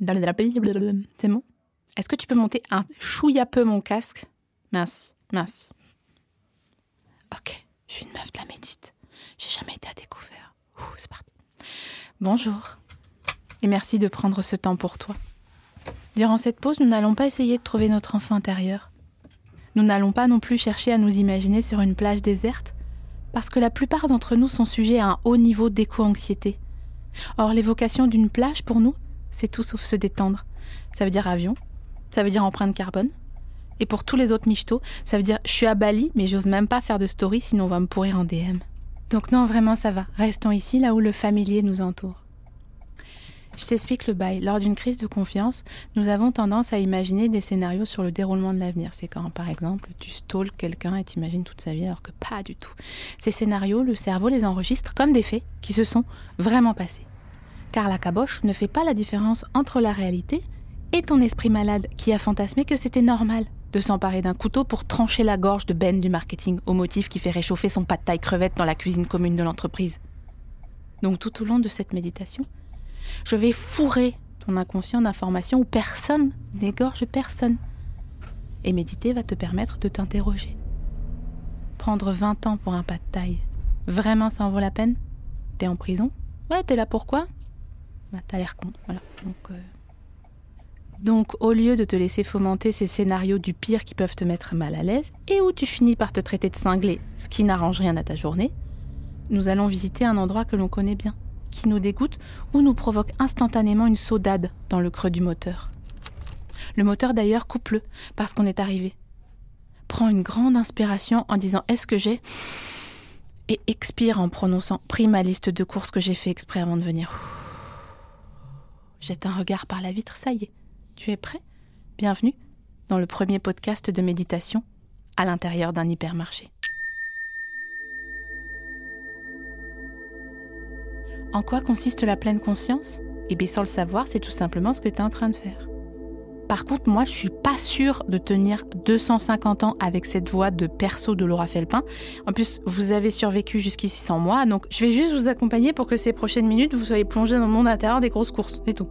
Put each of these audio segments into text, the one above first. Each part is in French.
C'est bon? Est-ce que tu peux monter un chouïa peu mon casque? Merci, merci. Ok, je suis une meuf de la médite. J'ai jamais été à découvert. Ouh, c'est parti. Bonjour. Et merci de prendre ce temps pour toi. Durant cette pause, nous n'allons pas essayer de trouver notre enfant intérieur. Nous n'allons pas non plus chercher à nous imaginer sur une plage déserte, parce que la plupart d'entre nous sont sujets à un haut niveau d'éco-anxiété. Or, l'évocation d'une plage, pour nous, c'est tout sauf se détendre. Ça veut dire avion, ça veut dire empreinte carbone, et pour tous les autres michetots, ça veut dire je suis à Bali, mais j'ose même pas faire de story sinon on va me pourrir en DM. Donc non, vraiment ça va. Restons ici là où le familier nous entoure. Je t'explique le bail. Lors d'une crise de confiance, nous avons tendance à imaginer des scénarios sur le déroulement de l'avenir. C'est quand, par exemple, tu stalks quelqu'un et t'imagines toute sa vie, alors que pas du tout. Ces scénarios, le cerveau les enregistre comme des faits qui se sont vraiment passés. Car la caboche ne fait pas la différence entre la réalité et ton esprit malade qui a fantasmé que c'était normal de s'emparer d'un couteau pour trancher la gorge de Ben du marketing au motif qui fait réchauffer son pas de taille crevette dans la cuisine commune de l'entreprise. Donc tout au long de cette méditation, je vais fourrer ton inconscient d'informations où personne n'égorge personne. Et méditer va te permettre de t'interroger. Prendre 20 ans pour un pas de taille, vraiment ça en vaut la peine? T'es en prison? Ouais, t'es là pourquoi? Bah t'as l'air con, voilà. Donc euh, donc, au lieu de te laisser fomenter ces scénarios du pire qui peuvent te mettre mal à l'aise et où tu finis par te traiter de cinglé, ce qui n'arrange rien à ta journée, nous allons visiter un endroit que l'on connaît bien, qui nous dégoûte ou nous provoque instantanément une saudade dans le creux du moteur. Le moteur d'ailleurs coupe-le parce qu'on est arrivé. Prends une grande inspiration en disant Est-ce que j'ai? Et expire en prononçant Pris ma liste de courses que j'ai fait exprès avant de venir. Jette un regard par la vitre, ça y est. Tu es prêt? Bienvenue dans le premier podcast de méditation à l'intérieur d'un hypermarché. En quoi consiste la pleine conscience? Eh bien, sans le savoir, c'est tout simplement ce que tu es en train de faire. Par contre, moi, je suis pas sûre de tenir 250 ans avec cette voix de perso de Laura Felpin. En plus, vous avez survécu jusqu'ici sans moi, donc je vais juste vous accompagner pour que ces prochaines minutes, vous soyez plongés dans le monde intérieur des grosses courses. C'est tout.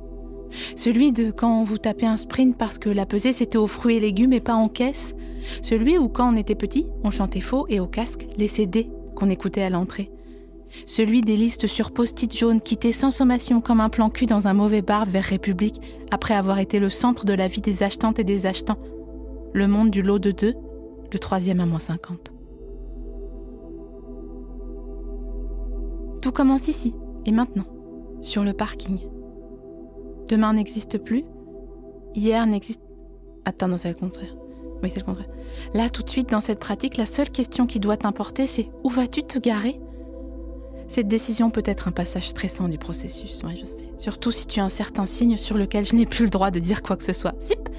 Celui de quand vous tapez un sprint parce que la pesée c'était aux fruits et légumes et pas en caisse. Celui où quand on était petit, on chantait faux et au casque les CD qu'on écoutait à l'entrée. Celui des listes sur post-it jaune quitté sans sommation comme un plan cul dans un mauvais bar vers République après avoir été le centre de la vie des achetantes et des achetants. Le monde du lot de deux, le troisième à moins 50. Tout commence ici et maintenant, sur le parking. Demain n'existe plus. Hier n'existe. Attends, non, c'est le contraire. Oui, c'est le contraire. Là, tout de suite, dans cette pratique, la seule question qui doit t'importer, c'est où vas-tu te garer? Cette décision peut être un passage stressant du processus, oui, je sais. Surtout si tu as un certain signe sur lequel je n'ai plus le droit de dire quoi que ce soit, zip,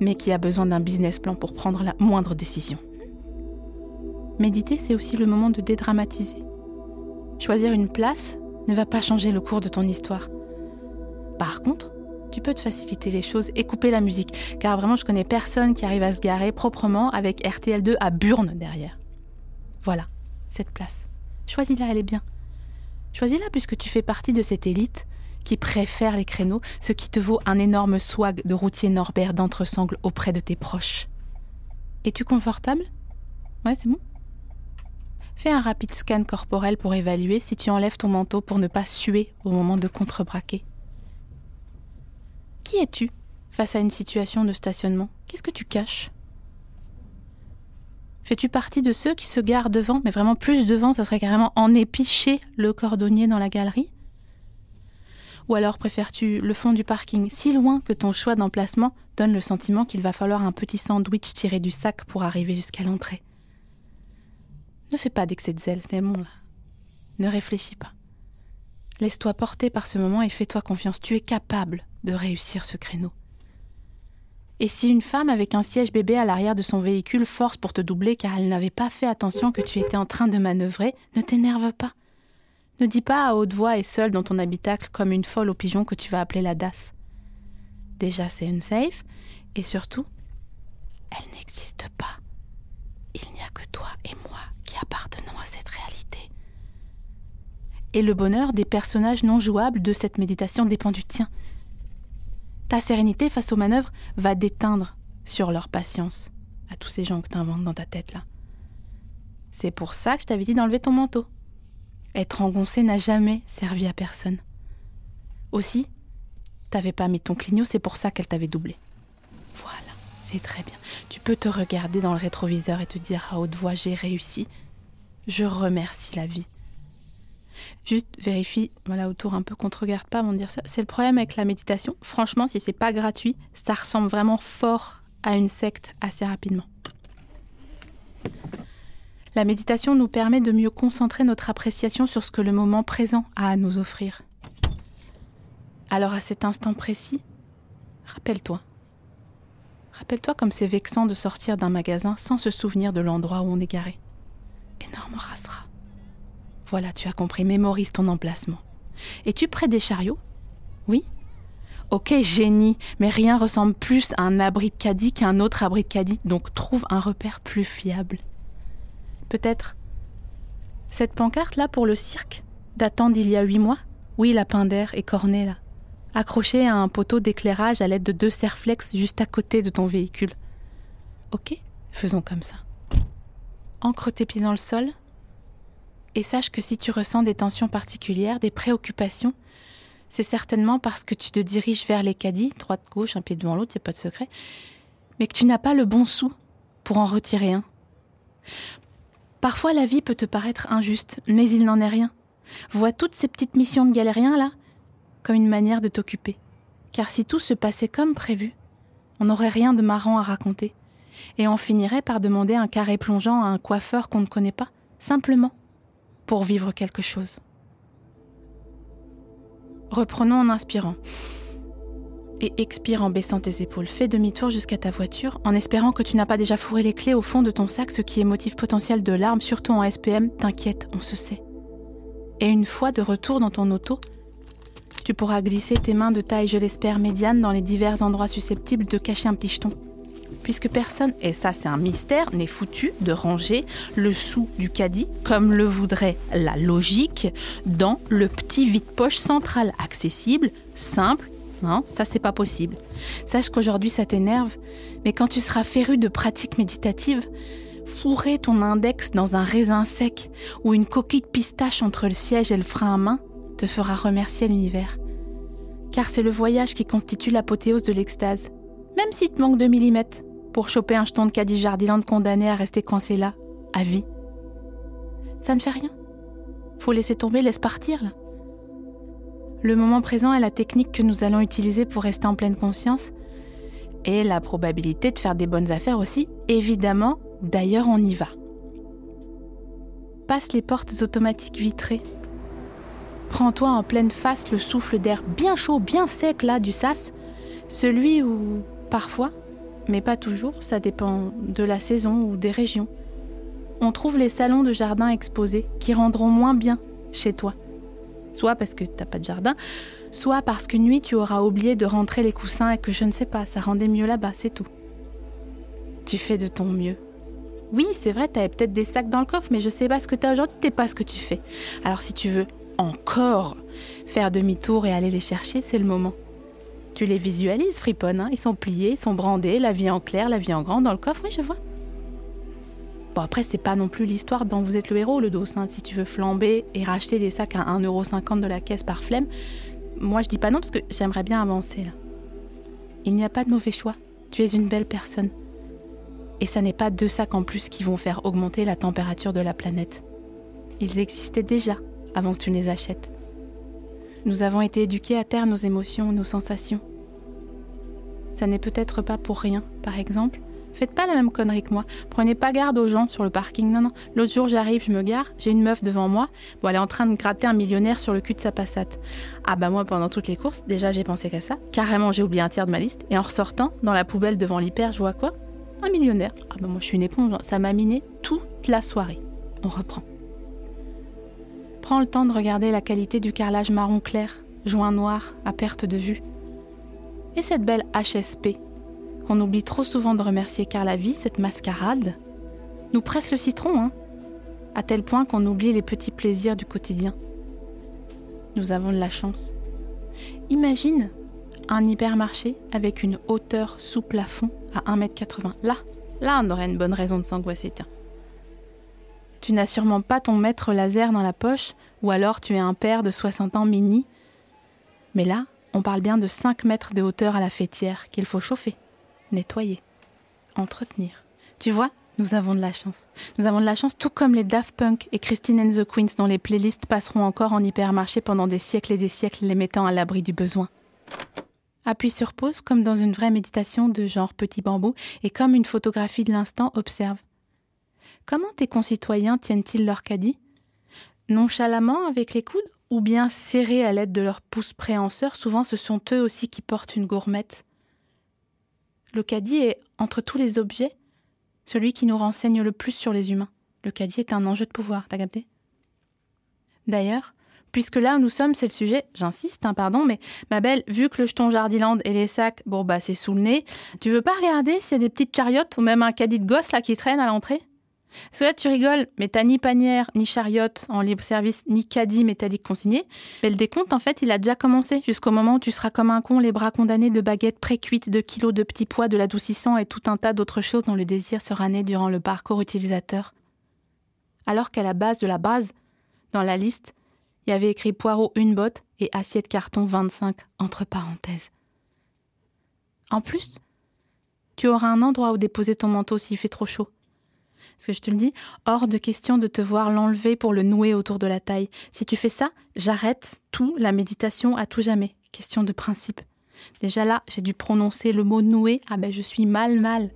mais qui a besoin d'un business plan pour prendre la moindre décision. Méditer, c'est aussi le moment de dédramatiser. Choisir une place ne va pas changer le cours de ton histoire. Par contre, tu peux te faciliter les choses et couper la musique, car vraiment je connais personne qui arrive à se garer proprement avec RTL2 à Burne derrière. Voilà, cette place. Choisis-la, elle est bien. Choisis-la puisque tu fais partie de cette élite qui préfère les créneaux, ce qui te vaut un énorme swag de routier Norbert d'entresangle auprès de tes proches. Es-tu confortable? Ouais, c'est bon. Fais un rapide scan corporel pour évaluer si tu enlèves ton manteau pour ne pas suer au moment de contrebraquer. Qui es-tu face à une situation de stationnement? Qu'est-ce que tu caches? Fais-tu partie de ceux qui se garent devant, mais vraiment plus devant, ça serait carrément en épicher le cordonnier dans la galerie? Ou alors préfères-tu le fond du parking si loin que ton choix d'emplacement donne le sentiment qu'il va falloir un petit sandwich tiré du sac pour arriver jusqu'à l'entrée? Ne fais pas d'excès de zèle, c'est bon là. Ne réfléchis pas. Laisse-toi porter par ce moment et fais-toi confiance. Tu es capable de réussir ce créneau. Et si une femme avec un siège bébé à l'arrière de son véhicule force pour te doubler car elle n'avait pas fait attention que tu étais en train de manœuvrer, ne t'énerve pas. Ne dis pas à haute voix et seule dans ton habitacle comme une folle au pigeon que tu vas appeler la DAS. Déjà, c'est une safe, et surtout, elle n'existe pas. Il n'y a que toi et moi qui appartenons à cette réalité. Et le bonheur des personnages non jouables de cette méditation dépend du tien. Ta sérénité face aux manœuvres va déteindre sur leur patience à tous ces gens que tu inventes dans ta tête là. C'est pour ça que je t'avais dit d'enlever ton manteau. Être engoncé n'a jamais servi à personne. Aussi, t'avais pas mis ton clignot, c'est pour ça qu'elle t'avait doublé. Voilà, c'est très bien. Tu peux te regarder dans le rétroviseur et te dire à haute voix j'ai réussi. Je remercie la vie. Juste vérifie, voilà, autour un peu qu'on te regarde pas avant de dire ça. C'est le problème avec la méditation. Franchement, si c'est pas gratuit, ça ressemble vraiment fort à une secte assez rapidement. La méditation nous permet de mieux concentrer notre appréciation sur ce que le moment présent a à nous offrir. Alors à cet instant précis, rappelle-toi. Rappelle-toi comme c'est vexant de sortir d'un magasin sans se souvenir de l'endroit où on est garé. Énorme rassera. Voilà, tu as compris, mémorise ton emplacement. Es-tu près des chariots? Oui? Ok, génie, mais rien ressemble plus à un abri de caddie qu'à un autre abri de caddie, donc trouve un repère plus fiable peut-être. Cette pancarte-là pour le cirque, datant d'il y a huit mois? Oui, lapin d'air et cornet là. Accrochée à un poteau d'éclairage à l'aide de deux serflex juste à côté de ton véhicule. Ok, faisons comme ça. Ancre tes pieds dans le sol? Et sache que si tu ressens des tensions particulières, des préoccupations, c'est certainement parce que tu te diriges vers les caddies, droite-gauche, un pied devant l'autre, il n'y a pas de secret, mais que tu n'as pas le bon sou pour en retirer un. Parfois la vie peut te paraître injuste, mais il n'en est rien. Vois toutes ces petites missions de galériens là comme une manière de t'occuper. Car si tout se passait comme prévu, on n'aurait rien de marrant à raconter. Et on finirait par demander un carré plongeant à un coiffeur qu'on ne connaît pas, simplement, pour vivre quelque chose. Reprenons en inspirant et expire en baissant tes épaules. Fais demi-tour jusqu'à ta voiture en espérant que tu n'as pas déjà fourré les clés au fond de ton sac, ce qui est motif potentiel de larmes, surtout en SPM. T'inquiète, on se sait. Et une fois de retour dans ton auto, tu pourras glisser tes mains de taille, je l'espère, médiane dans les divers endroits susceptibles de cacher un petit jeton. Puisque personne, et ça c'est un mystère, n'est foutu de ranger le sou du caddie, comme le voudrait la logique, dans le petit vide-poche central accessible, simple non, ça c'est pas possible. Sache qu'aujourd'hui ça t'énerve, mais quand tu seras féru de pratiques méditatives, fourrer ton index dans un raisin sec ou une coquille de pistache entre le siège et le frein à main te fera remercier l'univers. Car c'est le voyage qui constitue l'apothéose de l'extase. Même si te manque 2 mm pour choper un jeton de caddie Jardiland condamné à rester coincé là, à vie. Ça ne fait rien. Faut laisser tomber, laisse partir là. Le moment présent est la technique que nous allons utiliser pour rester en pleine conscience. Et la probabilité de faire des bonnes affaires aussi, évidemment, d'ailleurs on y va. Passe les portes automatiques vitrées. Prends-toi en pleine face le souffle d'air bien chaud, bien sec là du sas, celui où, parfois, mais pas toujours, ça dépend de la saison ou des régions, on trouve les salons de jardin exposés qui rendront moins bien chez toi soit parce que t'as pas de jardin, soit parce qu'une nuit tu auras oublié de rentrer les coussins et que je ne sais pas, ça rendait mieux là-bas, c'est tout. Tu fais de ton mieux. Oui, c'est vrai, t'avais peut-être des sacs dans le coffre, mais je sais pas ce que t'as aujourd'hui, t'es pas ce que tu fais. Alors si tu veux encore faire demi-tour et aller les chercher, c'est le moment. Tu les visualises, friponne, hein ils sont pliés, ils sont brandés, la vie en clair, la vie en grand dans le coffre, oui, je vois. Bon, après, c'est pas non plus l'histoire dont vous êtes le héros, le dos. Hein. Si tu veux flamber et racheter des sacs à 1,50€ de la caisse par flemme, moi je dis pas non parce que j'aimerais bien avancer là. Il n'y a pas de mauvais choix. Tu es une belle personne. Et ça n'est pas deux sacs en plus qui vont faire augmenter la température de la planète. Ils existaient déjà avant que tu ne les achètes. Nous avons été éduqués à taire nos émotions, nos sensations. Ça n'est peut-être pas pour rien, par exemple, Faites pas la même connerie que moi. Prenez pas garde aux gens sur le parking. Non, non. L'autre jour, j'arrive, je me gare, j'ai une meuf devant moi. Bon, elle est en train de gratter un millionnaire sur le cul de sa passate. Ah bah moi, pendant toutes les courses, déjà j'ai pensé qu'à ça. Carrément, j'ai oublié un tiers de ma liste. Et en ressortant, dans la poubelle devant l'hyper, je vois quoi? Un millionnaire. Ah bah moi, je suis une éponge. Ça m'a miné toute la soirée. On reprend. Prends le temps de regarder la qualité du carrelage marron clair, joint noir, à perte de vue. Et cette belle HSP qu'on oublie trop souvent de remercier car la vie, cette mascarade, nous presse le citron, hein, à tel point qu'on oublie les petits plaisirs du quotidien. Nous avons de la chance. Imagine un hypermarché avec une hauteur sous plafond à 1m80. Là, là, on aurait une bonne raison de s'angoisser, tiens. Tu n'as sûrement pas ton maître laser dans la poche, ou alors tu es un père de 60 ans mini. Mais là, on parle bien de 5 mètres de hauteur à la fêtière qu'il faut chauffer nettoyer, entretenir. Tu vois, nous avons de la chance. Nous avons de la chance, tout comme les Daft Punk et Christine and the Queens, dont les playlists passeront encore en hypermarché pendant des siècles et des siècles, les mettant à l'abri du besoin. Appuie sur pause, comme dans une vraie méditation de genre petit bambou, et comme une photographie de l'instant, observe. Comment tes concitoyens tiennent-ils leur caddie? Nonchalamment avec les coudes ou bien serrés à l'aide de leurs pouces préhenseurs Souvent, ce sont eux aussi qui portent une gourmette? Le caddie est, entre tous les objets, celui qui nous renseigne le plus sur les humains. Le caddie est un enjeu de pouvoir, t'as capté? D'ailleurs, puisque là où nous sommes, c'est le sujet, j'insiste, hein, pardon, mais ma belle, vu que le jeton Jardiland et les sacs, bon bah c'est sous le nez, tu veux pas regarder s'il y a des petites chariotes ou même un caddie de gosse là qui traîne à l'entrée? Parce tu rigoles, mais t'as ni panière, ni chariote en libre service, ni caddie métallique consigné. Mais le décompte, en fait, il a déjà commencé, jusqu'au moment où tu seras comme un con, les bras condamnés de baguettes pré-cuites, de kilos de petits pois, de l'adoucissant et tout un tas d'autres choses dont le désir sera né durant le parcours utilisateur. Alors qu'à la base de la base, dans la liste, il y avait écrit poireau une botte et assiette carton 25 entre parenthèses. En plus, tu auras un endroit où déposer ton manteau s'il fait trop chaud. Parce que je te le dis, hors de question de te voir l'enlever pour le nouer autour de la taille. Si tu fais ça, j'arrête tout, la méditation à tout jamais. Question de principe. Déjà là, j'ai dû prononcer le mot nouer. Ah ben je suis mal mal.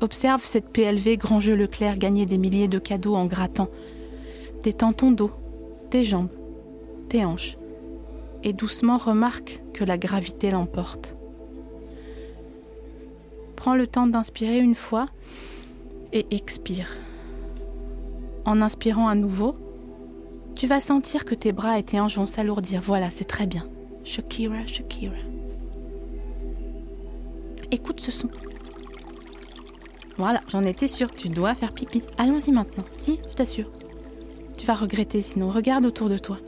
Observe cette PLV Grand Jeu Leclerc gagner des milliers de cadeaux en grattant. Détends ton dos, tes jambes, tes hanches. Et doucement remarque que la gravité l'emporte. Prends le temps d'inspirer une fois et expire. En inspirant à nouveau, tu vas sentir que tes bras et tes hanches vont s'alourdir. Voilà, c'est très bien. Shakira, Shakira. Écoute ce son. Voilà, j'en étais sûre, tu dois faire pipi. Allons-y maintenant. Si, je t'assure. Tu vas regretter sinon. Regarde autour de toi.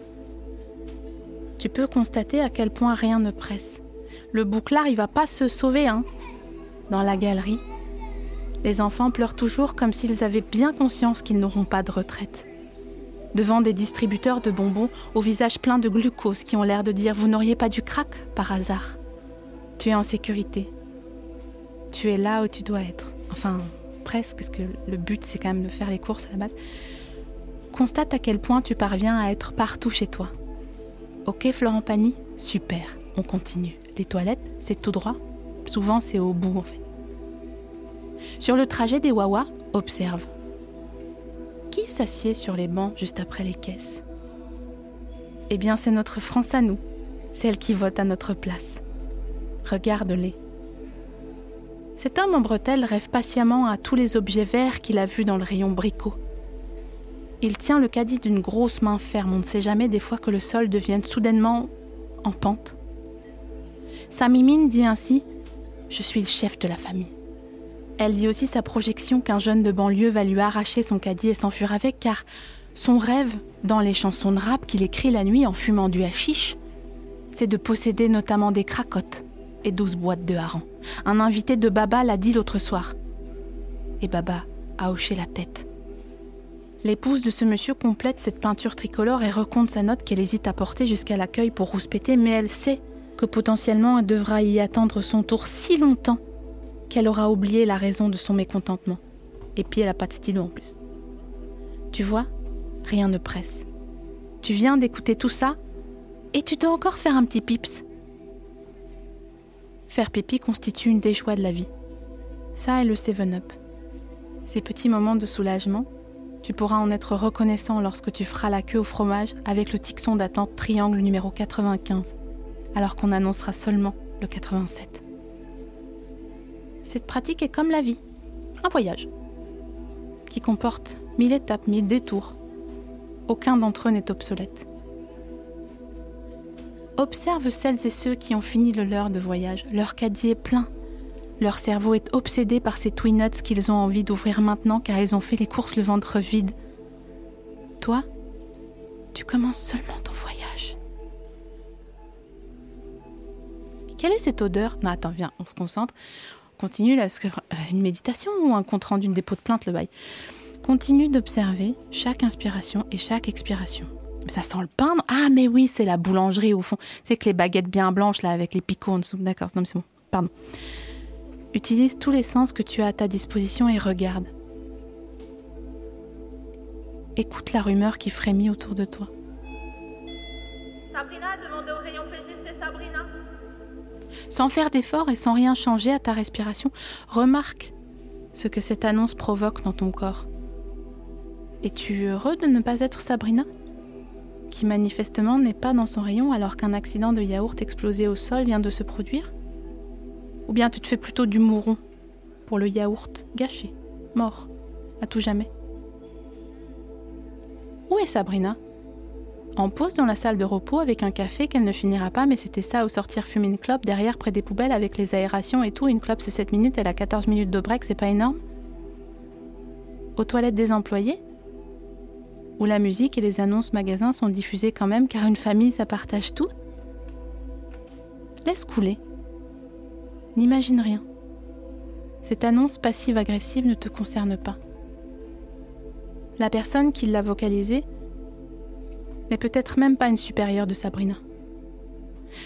Tu peux constater à quel point rien ne presse. Le bouclard, il va pas se sauver, hein. Dans la galerie, les enfants pleurent toujours comme s'ils avaient bien conscience qu'ils n'auront pas de retraite. Devant des distributeurs de bonbons au visage plein de glucose qui ont l'air de dire Vous n'auriez pas du crack par hasard? Tu es en sécurité. Tu es là où tu dois être. Enfin, presque, parce que le but c'est quand même de faire les courses à la base. Constate à quel point tu parviens à être partout chez toi. Ok, Florent Pagny? Super, on continue. Les toilettes, c'est tout droit? Souvent, c'est au bout en fait. Sur le trajet des Wawa, observe. Qui s'assied sur les bancs juste après les caisses? Eh bien, c'est notre France à nous, celle qui vote à notre place. Regarde-les. Cet homme en bretelles rêve patiemment à tous les objets verts qu'il a vus dans le rayon bricot. Il tient le caddie d'une grosse main ferme, on ne sait jamais des fois que le sol devienne soudainement en pente. Sa mimine dit ainsi Je suis le chef de la famille. Elle dit aussi sa projection qu'un jeune de banlieue va lui arracher son caddie et s'enfuir avec, car son rêve, dans les chansons de rap qu'il écrit la nuit en fumant du hashish, c'est de posséder notamment des cracottes et douze boîtes de harengs. Un invité de Baba l'a dit l'autre soir. Et Baba a hoché la tête. L'épouse de ce monsieur complète cette peinture tricolore et recompte sa note qu'elle hésite à porter jusqu'à l'accueil pour rouspéter, mais elle sait que potentiellement elle devra y attendre son tour si longtemps qu'elle aura oublié la raison de son mécontentement. Et puis elle n'a pas de stylo en plus. Tu vois, rien ne presse. Tu viens d'écouter tout ça et tu dois encore faire un petit pips. Faire pipi constitue une des joies de la vie. Ça et le 7-up. Ces petits moments de soulagement, tu pourras en être reconnaissant lorsque tu feras la queue au fromage avec le tixon d'attente triangle numéro 95, alors qu'on annoncera seulement le 87. Cette pratique est comme la vie, un voyage, qui comporte mille étapes, mille détours. Aucun d'entre eux n'est obsolète. Observe celles et ceux qui ont fini le leur de voyage. Leur caddie est plein. Leur cerveau est obsédé par ces Twin-Nuts qu'ils ont envie d'ouvrir maintenant car ils ont fait les courses le ventre vide. Toi, tu commences seulement ton voyage. Quelle est cette odeur? Non, attends, viens, on se concentre. Continue là, euh, une méditation ou un compte rendu, une dépôt de plainte, le bail. Continue d'observer chaque inspiration et chaque expiration. Ça sent le pain Ah, mais oui, c'est la boulangerie au fond. C'est que les baguettes bien blanches là avec les picots en dessous. D'accord, non, mais c'est bon. Pardon. Utilise tous les sens que tu as à ta disposition et regarde. Écoute la rumeur qui frémit autour de toi. Sans faire d'effort et sans rien changer à ta respiration, remarque ce que cette annonce provoque dans ton corps. Es-tu heureux de ne pas être Sabrina Qui manifestement n'est pas dans son rayon alors qu'un accident de yaourt explosé au sol vient de se produire? Ou bien tu te fais plutôt du mouron pour le yaourt gâché, mort, à tout jamais? Où est Sabrina? En pause dans la salle de repos avec un café qu'elle ne finira pas, mais c'était ça au sortir fumer une clope derrière près des poubelles avec les aérations et tout. Une clope c'est 7 minutes, elle a 14 minutes de break, c'est pas énorme Aux toilettes des employés Où la musique et les annonces magasins sont diffusées quand même car une famille ça partage tout Laisse couler. N'imagine rien. Cette annonce passive-agressive ne te concerne pas. La personne qui l'a vocalisée n'est peut-être même pas une supérieure de Sabrina.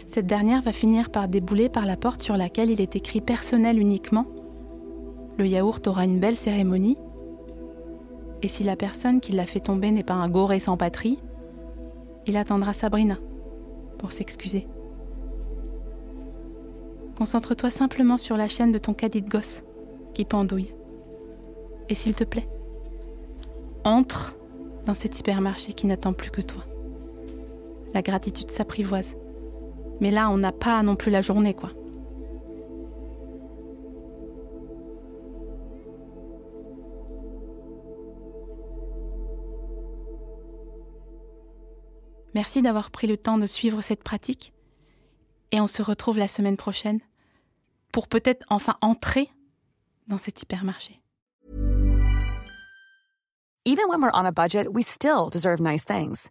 Cette dernière va finir par débouler par la porte sur laquelle il est écrit personnel uniquement. Le yaourt aura une belle cérémonie. Et si la personne qui l'a fait tomber n'est pas un goré sans patrie, il attendra Sabrina pour s'excuser. Concentre-toi simplement sur la chaîne de ton caddie de gosse qui pendouille. Et s'il te plaît, entre dans cet hypermarché qui n'attend plus que toi la gratitude s'apprivoise. Mais là, on n'a pas non plus la journée, quoi. Merci d'avoir pris le temps de suivre cette pratique et on se retrouve la semaine prochaine pour peut-être enfin entrer dans cet hypermarché. Even when we're on a budget, we still deserve nice things.